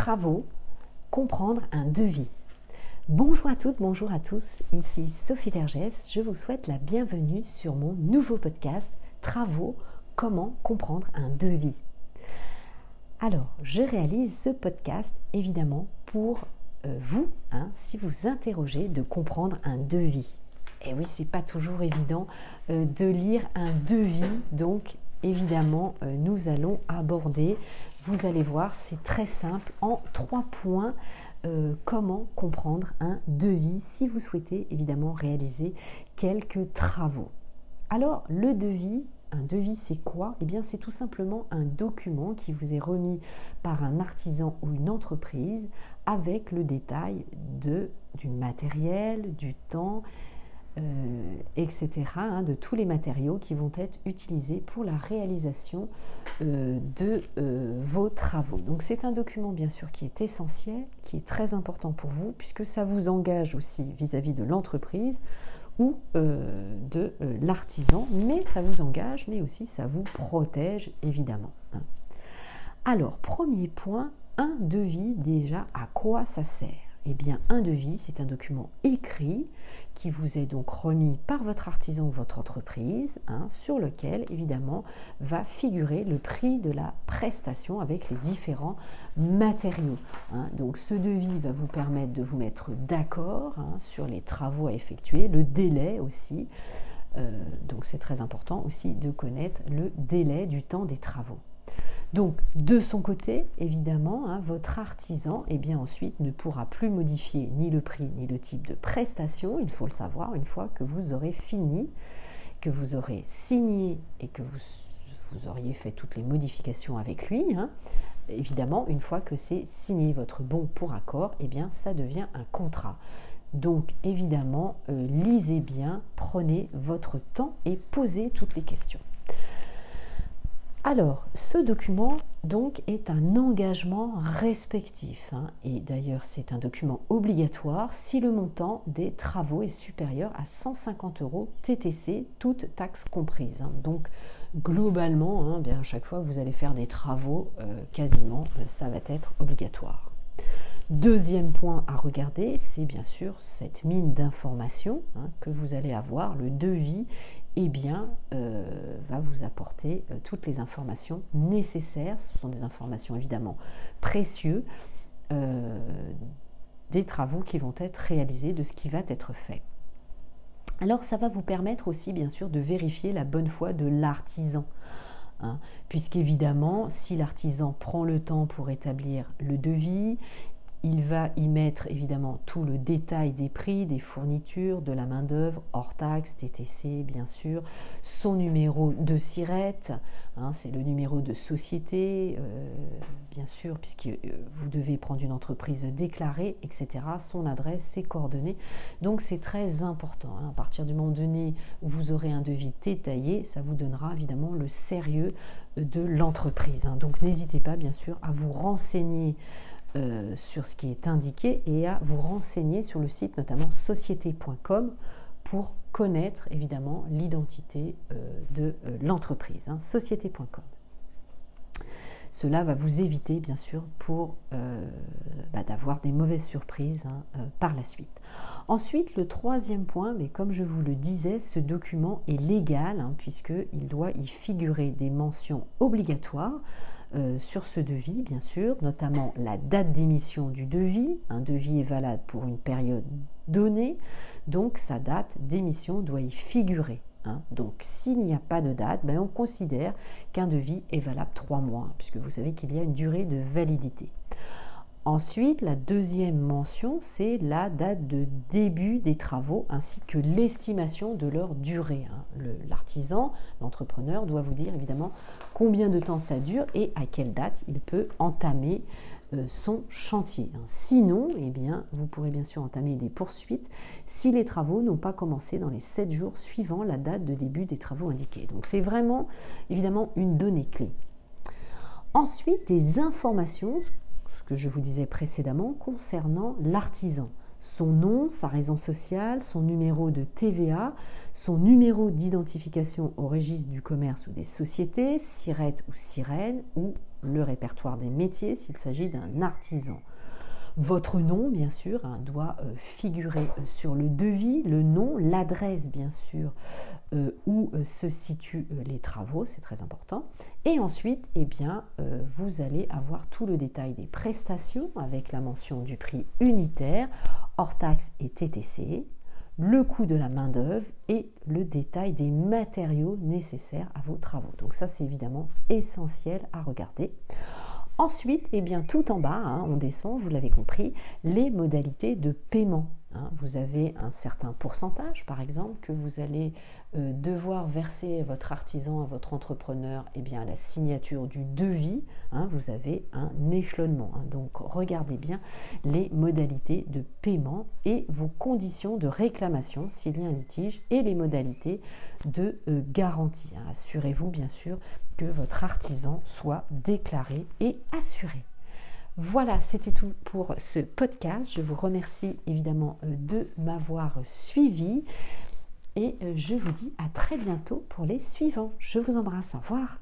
travaux, comprendre un devis. Bonjour à toutes, bonjour à tous, ici Sophie Vergès, je vous souhaite la bienvenue sur mon nouveau podcast Travaux, comment comprendre un devis. Alors, je réalise ce podcast évidemment pour euh, vous, hein, si vous interrogez de comprendre un devis. Et oui, c'est pas toujours évident euh, de lire un devis, donc évidemment, euh, nous allons aborder, vous allez voir, c'est très simple, en trois points, euh, comment comprendre un devis si vous souhaitez évidemment réaliser quelques travaux. Alors, le devis, un devis, c'est quoi? Eh bien, c'est tout simplement un document qui vous est remis par un artisan ou une entreprise avec le détail de, du matériel, du temps, euh, etc., hein, de tous les matériaux qui vont être utilisés pour la réalisation euh, de euh, vos travaux. Donc c'est un document bien sûr qui est essentiel, qui est très important pour vous, puisque ça vous engage aussi vis-à-vis de l'entreprise ou de l'artisan, mais ça vous engage, mais aussi ça vous protège évidemment. Hein. Alors, premier point, un devis déjà, à quoi ça sert? Eh bien, un devis, c'est un document écrit qui vous est donc remis par votre artisan ou votre entreprise, hein, sur lequel, évidemment, va figurer le prix de la prestation avec les différents matériaux. Hein. Donc, ce devis va vous permettre de vous mettre d'accord hein, sur les travaux à effectuer, le délai aussi. Euh, donc, c'est très important aussi de connaître le délai du temps des travaux. Donc, de son côté, évidemment, hein, votre artisan, eh bien ensuite, ne pourra plus modifier ni le prix ni le type de prestation. Il faut le savoir une fois que vous aurez fini, que vous aurez signé et que vous, auriez fait toutes les modifications avec lui. Hein. Évidemment, une fois que c'est signé votre bon pour accord, eh bien, ça devient un contrat. Donc, évidemment, euh, lisez bien, prenez votre temps et posez toutes les questions. Alors, ce document donc est un engagement respectif hein, et d'ailleurs c'est un document obligatoire si le montant des travaux est supérieur à 150 euros TTC, toutes taxes comprises. Hein. Donc globalement, hein, bien, à chaque fois que vous allez faire des travaux, euh, quasiment, euh, ça va être obligatoire. Deuxième point à regarder, c'est bien sûr cette mine d'informations que vous allez avoir, le devis eh bien, euh, va vous apporter euh, toutes les informations nécessaires. Ce sont des informations évidemment précieuses euh, des travaux qui vont être réalisés, de ce qui va être fait. Alors, ça va vous permettre aussi, bien sûr, de vérifier la bonne foi de l'artisan. Hein, puisqu'évidemment, si l'artisan prend le temps pour établir le devis, il va y mettre évidemment tout le détail des prix, des fournitures, de la main-d'œuvre, hors taxe, TTC bien sûr, son numéro de SIRET, hein, c'est le numéro de société, euh, bien sûr, puisque euh, vous devez prendre une entreprise déclarée, etc., son adresse, ses coordonnées. Donc c'est très important. Hein. À partir du moment donné où vous aurez un devis détaillé, ça vous donnera évidemment le sérieux de l'entreprise. Hein. Donc n'hésitez pas, bien sûr, à vous renseigner euh, sur ce qui est indiqué et à vous renseigner sur le site notamment société.com pour connaître évidemment l'identité euh, de euh, l'entreprise, hein, société.com. Cela va vous éviter bien sûr pour bah, d'avoir des mauvaises surprises hein, par la suite. Ensuite, le troisième point, mais comme je vous le disais, ce document est légal hein, puisqu'il doit y figurer des mentions obligatoires euh, sur ce devis, bien sûr, notamment la date d'émission du devis. Un devis est valable pour une période donnée, donc sa date d'émission doit y figurer. Hein. Donc s'il n'y a pas de date, ben, on considère qu'un devis est valable trois mois, puisque vous savez qu'il y a une durée de validité. Ensuite, la deuxième mention, c'est la date de début des travaux ainsi que l'estimation de leur durée. Hein. L'artisan, l'entrepreneur doit vous dire évidemment combien de temps ça dure et à quelle date il peut entamer son chantier. Hein. Sinon, eh bien, vous pourrez bien sûr entamer des poursuites si les travaux n'ont pas commencé dans les 7 jours suivant la date de début des travaux indiqués. Donc c'est vraiment évidemment une donnée clé. Ensuite, des informations ce que je vous disais précédemment concernant l'artisan. Son nom, sa raison sociale, son numéro de TVA, son numéro d'identification au registre du commerce ou des sociétés, SIRET ou SIREN, ou le répertoire des métiers s'il s'agit d'un artisan. Votre nom, bien sûr, hein, doit euh, figurer euh, sur le devis, le nom, l'adresse, bien sûr, euh, où se situent les travaux, c'est très important. Et ensuite, eh bien, vous allez avoir tout le détail des prestations avec la mention du prix unitaire, hors taxe et TTC, le coût de la main-d'œuvre et le détail des matériaux nécessaires à vos travaux. Donc ça, c'est évidemment essentiel à regarder. Ensuite, eh bien, tout en bas, hein, on descend, vous l'avez compris, les modalités de paiement. Hein. Vous avez un certain pourcentage, par exemple, que vous allez euh, devoir verser votre artisan, à votre entrepreneur, eh à la signature du devis. Hein. vous avez un échelonnement. donc, regardez bien les modalités de paiement et vos conditions de réclamation s'il y a un litige et les modalités de euh, garantie. Assurez-vous, bien sûr, que votre artisan soit déclaré et assuré. Voilà, c'était tout pour ce podcast. Je vous remercie évidemment euh, de m'avoir suivi et euh, je vous dis à très bientôt pour les suivants. Je vous embrasse, au revoir.